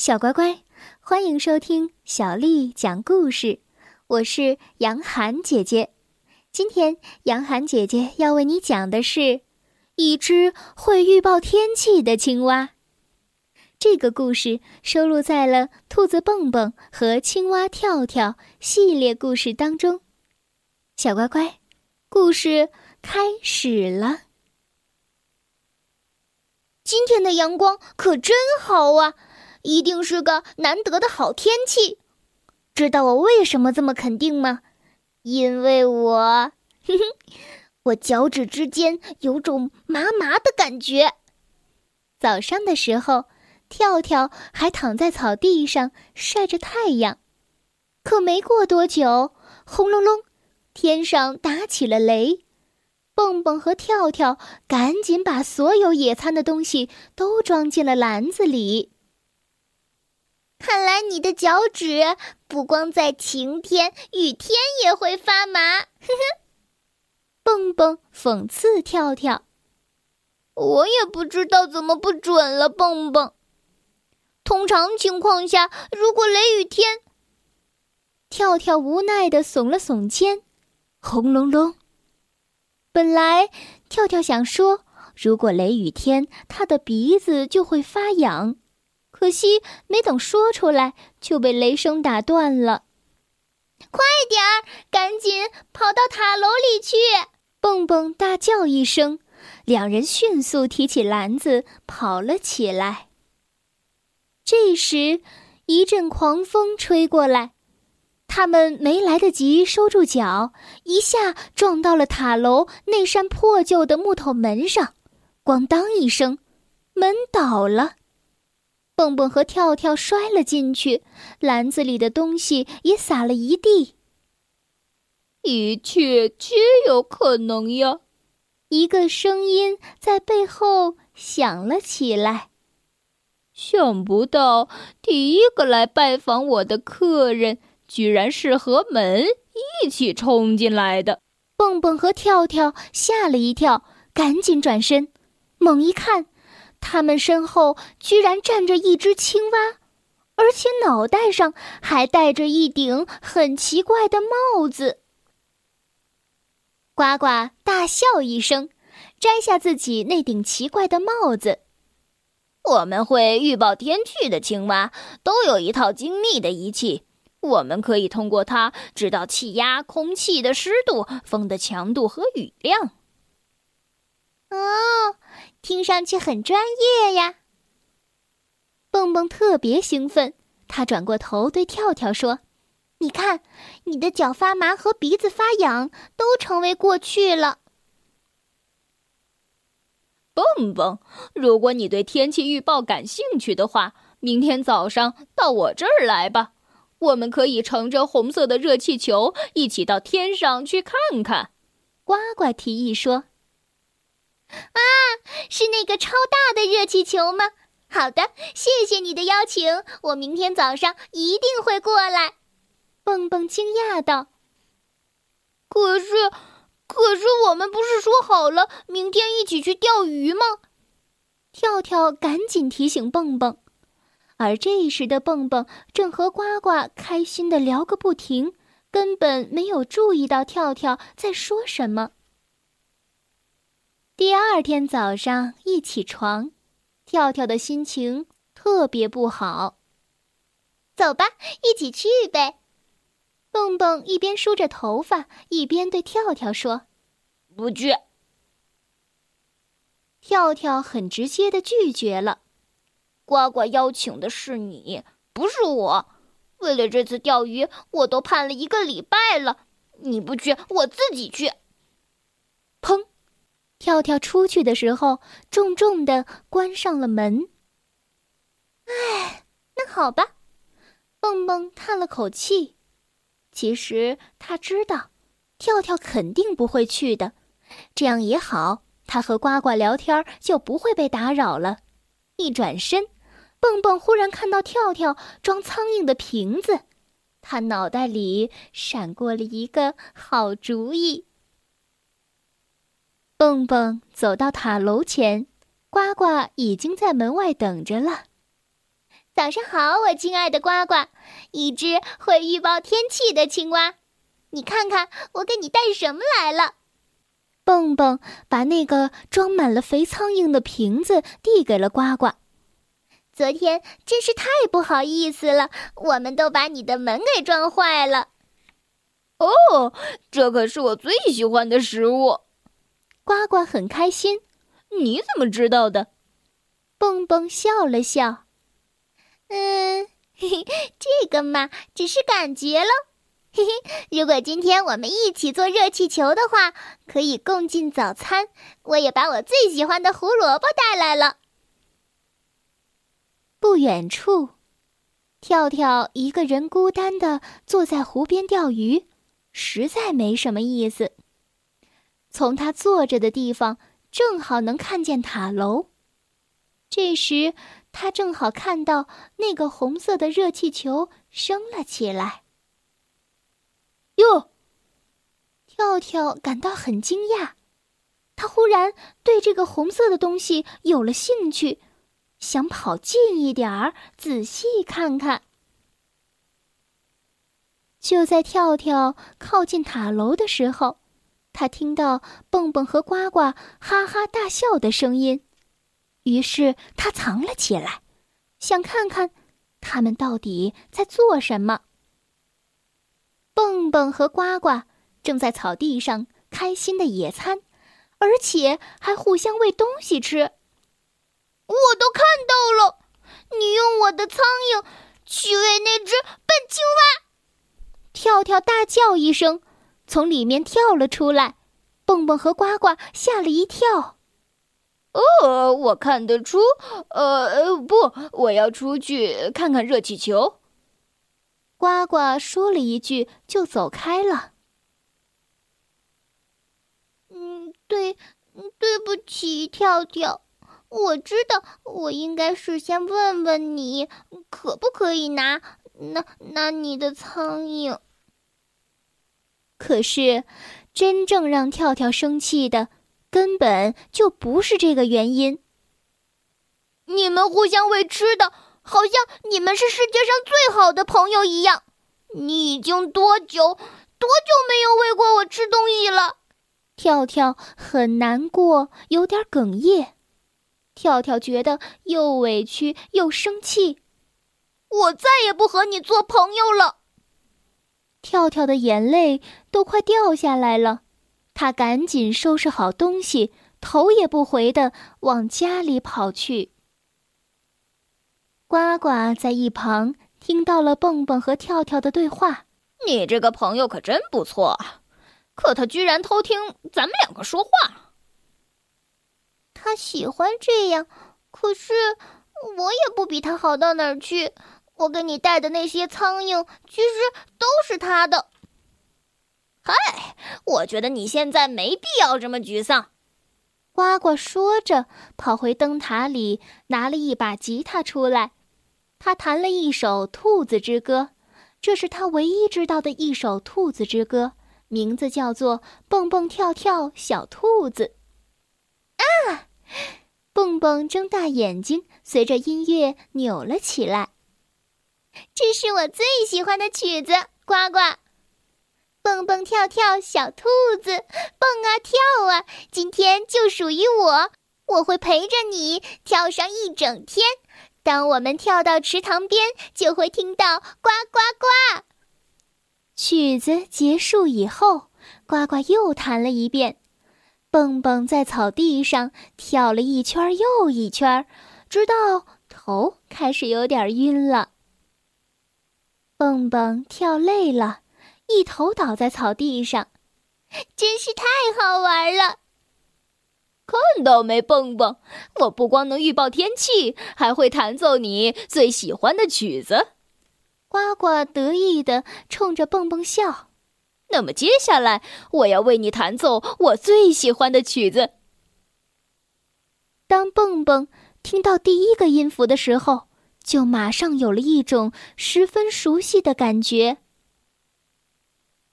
小乖乖，欢迎收听小丽讲故事。我是杨涵姐姐。今天杨涵姐姐要为你讲的是一只会预报天气的青蛙。这个故事收录在了《兔子蹦蹦》和《青蛙跳跳》系列故事当中。小乖乖，故事开始了。今天的阳光可真好啊！一定是个难得的好天气，知道我为什么这么肯定吗？因为我，哼哼，我脚趾之间有种麻麻的感觉。早上的时候，跳跳还躺在草地上晒着太阳，可没过多久，轰隆隆，天上打起了雷。蹦蹦和跳跳赶紧把所有野餐的东西都装进了篮子里。看来你的脚趾不光在晴天，雨天也会发麻。呵呵，蹦蹦讽刺跳跳：“我也不知道怎么不准了。”蹦蹦，通常情况下，如果雷雨天，跳跳无奈的耸了耸肩。轰隆隆，本来跳跳想说，如果雷雨天，他的鼻子就会发痒。可惜没等说出来，就被雷声打断了。快点儿，赶紧跑到塔楼里去！蹦蹦大叫一声，两人迅速提起篮子跑了起来。这时，一阵狂风吹过来，他们没来得及收住脚，一下撞到了塔楼那扇破旧的木头门上，咣当一声，门倒了。蹦蹦和跳跳摔了进去，篮子里的东西也洒了一地。一切皆有可能呀！一个声音在背后响了起来。想不到第一个来拜访我的客人，居然是和门一起冲进来的。蹦蹦和跳跳吓了一跳，赶紧转身，猛一看。他们身后居然站着一只青蛙，而且脑袋上还戴着一顶很奇怪的帽子。呱呱大笑一声，摘下自己那顶奇怪的帽子。我们会预报天气的青蛙都有一套精密的仪器，我们可以通过它知道气压、空气的湿度、风的强度和雨量。哦。听上去很专业呀！蹦蹦特别兴奋，他转过头对跳跳说：“你看，你的脚发麻和鼻子发痒都成为过去了。”蹦蹦，如果你对天气预报感兴趣的话，明天早上到我这儿来吧。我们可以乘着红色的热气球一起到天上去看看。”呱呱提议说。啊，是那个超大的热气球吗？好的，谢谢你的邀请，我明天早上一定会过来。蹦蹦惊讶道：“可是，可是我们不是说好了明天一起去钓鱼吗？”跳跳赶紧提醒蹦蹦，而这时的蹦蹦正和呱呱开心的聊个不停，根本没有注意到跳跳在说什么。第二天早上一起床，跳跳的心情特别不好。走吧，一起去呗。蹦蹦一边梳着头发，一边对跳跳说：“不去。”跳跳很直接的拒绝了。呱呱邀请的是你，不是我。为了这次钓鱼，我都盼了一个礼拜了。你不去，我自己去。砰！跳跳出去的时候，重重的关上了门。唉，那好吧，蹦蹦叹了口气。其实他知道，跳跳肯定不会去的。这样也好，他和呱呱聊天就不会被打扰了。一转身，蹦蹦忽然看到跳跳装苍蝇的瓶子，他脑袋里闪过了一个好主意。蹦蹦走到塔楼前，呱呱已经在门外等着了。早上好，我亲爱的呱呱，一只会预报天气的青蛙。你看看，我给你带什么来了。蹦蹦把那个装满了肥苍蝇的瓶子递给了呱呱。昨天真是太不好意思了，我们都把你的门给撞坏了。哦，这可是我最喜欢的食物。呱呱很开心。你怎么知道的？蹦蹦笑了笑。嗯，嘿嘿，这个嘛，只是感觉喽。嘿嘿，如果今天我们一起做热气球的话，可以共进早餐。我也把我最喜欢的胡萝卜带来了。不远处，跳跳一个人孤单的坐在湖边钓鱼，实在没什么意思。从他坐着的地方，正好能看见塔楼。这时，他正好看到那个红色的热气球升了起来。哟！跳跳感到很惊讶，他忽然对这个红色的东西有了兴趣，想跑近一点儿仔细看看。就在跳跳靠近塔楼的时候，他听到蹦蹦和呱呱哈哈大笑的声音，于是他藏了起来，想看看他们到底在做什么。蹦蹦和呱呱正在草地上开心的野餐，而且还互相喂东西吃。我都看到了，你用我的苍蝇去喂那只笨青蛙！跳跳大叫一声，从里面跳了出来。蹦蹦和呱呱吓了一跳。哦，我看得出，呃，不，我要出去看看热气球。呱呱说了一句，就走开了。嗯，对，对不起，跳跳，我知道我应该事先问问你，可不可以拿拿拿你的苍蝇。可是，真正让跳跳生气的，根本就不是这个原因。你们互相喂吃的。好像你们是世界上最好的朋友一样。你已经多久多久没有喂过我吃东西了？跳跳很难过，有点哽咽。跳跳觉得又委屈又生气。我再也不和你做朋友了。跳跳的眼泪都快掉下来了，他赶紧收拾好东西，头也不回的往家里跑去。呱呱在一旁听到了蹦蹦和跳跳的对话。你这个朋友可真不错，可他居然偷听咱们两个说话。他喜欢这样，可是我也不比他好到哪儿去。我给你带的那些苍蝇，其实都是他的。嗨，我觉得你现在没必要这么沮丧。呱呱说着，跑回灯塔里，拿了一把吉他出来。他弹了一首《兔子之歌》，这是他唯一知道的一首兔子之歌，名字叫做《蹦蹦跳跳小兔子》。啊！蹦蹦睁大眼睛，随着音乐扭了起来。这是我最喜欢的曲子，呱呱！蹦蹦跳跳小兔子，蹦啊跳啊，今天就属于我，我会陪着你跳上一整天。当我们跳到池塘边，就会听到呱呱呱。曲子结束以后，呱呱又弹了一遍。蹦蹦在草地上跳了一圈又一圈，直到头开始有点晕了。蹦蹦跳累了，一头倒在草地上，真是太好玩了。看到没，蹦蹦？我不光能预报天气，还会弹奏你最喜欢的曲子。呱呱得意的冲着蹦蹦笑。那么接下来，我要为你弹奏我最喜欢的曲子。当蹦蹦听到第一个音符的时候，就马上有了一种十分熟悉的感觉。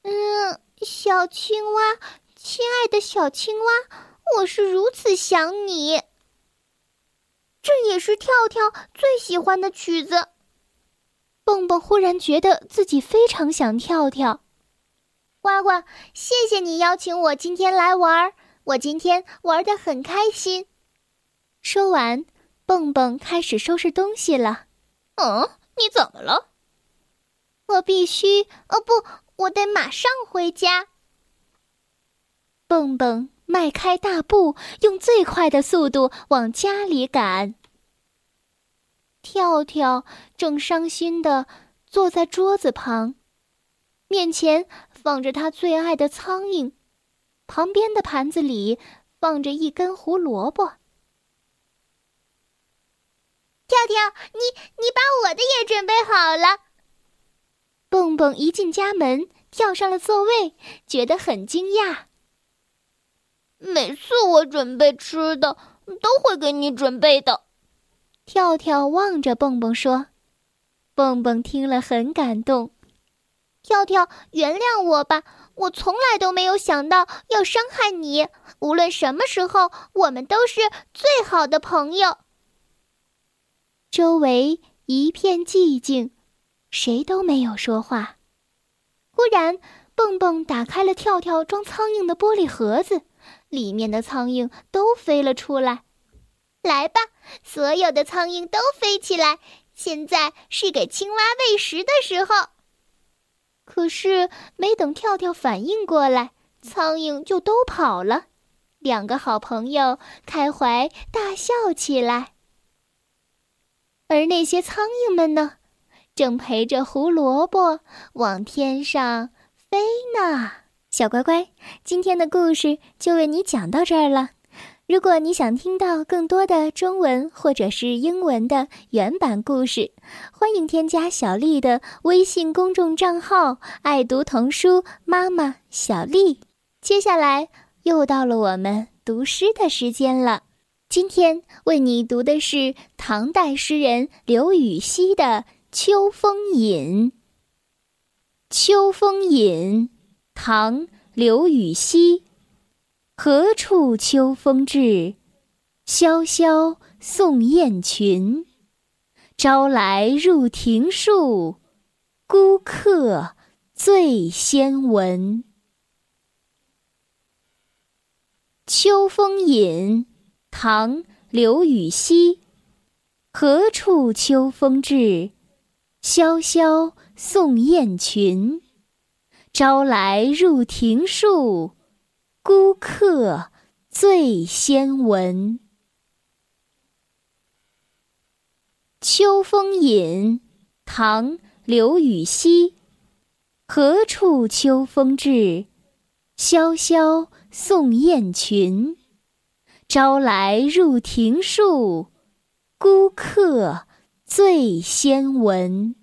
嗯，小青蛙，亲爱的小青蛙。我是如此想你，这也是跳跳最喜欢的曲子。蹦蹦忽然觉得自己非常想跳跳。呱呱，谢谢你邀请我今天来玩，我今天玩的很开心。说完，蹦蹦开始收拾东西了。嗯，你怎么了？我必须……哦不，我得马上回家。蹦蹦迈开大步，用最快的速度往家里赶。跳跳正伤心的坐在桌子旁，面前放着他最爱的苍蝇，旁边的盘子里放着一根胡萝卜。跳跳，你你把我的也准备好了。蹦蹦一进家门，跳上了座位，觉得很惊讶。每次我准备吃的，都会给你准备的。跳跳望着蹦蹦说：“蹦蹦听了很感动。跳跳，原谅我吧，我从来都没有想到要伤害你。无论什么时候，我们都是最好的朋友。”周围一片寂静，谁都没有说话。忽然，蹦蹦打开了跳跳装苍蝇的玻璃盒子，里面的苍蝇都飞了出来。来吧，所有的苍蝇都飞起来！现在是给青蛙喂食的时候。可是，没等跳跳反应过来，苍蝇就都跑了。两个好朋友开怀大笑起来。而那些苍蝇们呢，正陪着胡萝卜往天上飞呢。小乖乖，今天的故事就为你讲到这儿了。如果你想听到更多的中文或者是英文的原版故事，欢迎添加小丽的微信公众账号“爱读童书妈妈小丽”。接下来又到了我们读诗的时间了。今天为你读的是唐代诗人刘禹锡的《秋风引》。《秋风引》，唐·刘禹锡。何处秋风至？萧萧送雁群。朝来入庭树，孤客最先闻。《秋风引》唐·刘禹锡，何处秋风至？萧萧送雁群。朝来入庭树，孤客最先闻。《秋风引》唐·刘禹锡，何处秋风至？萧萧送雁群。朝来入庭树，孤客最先闻。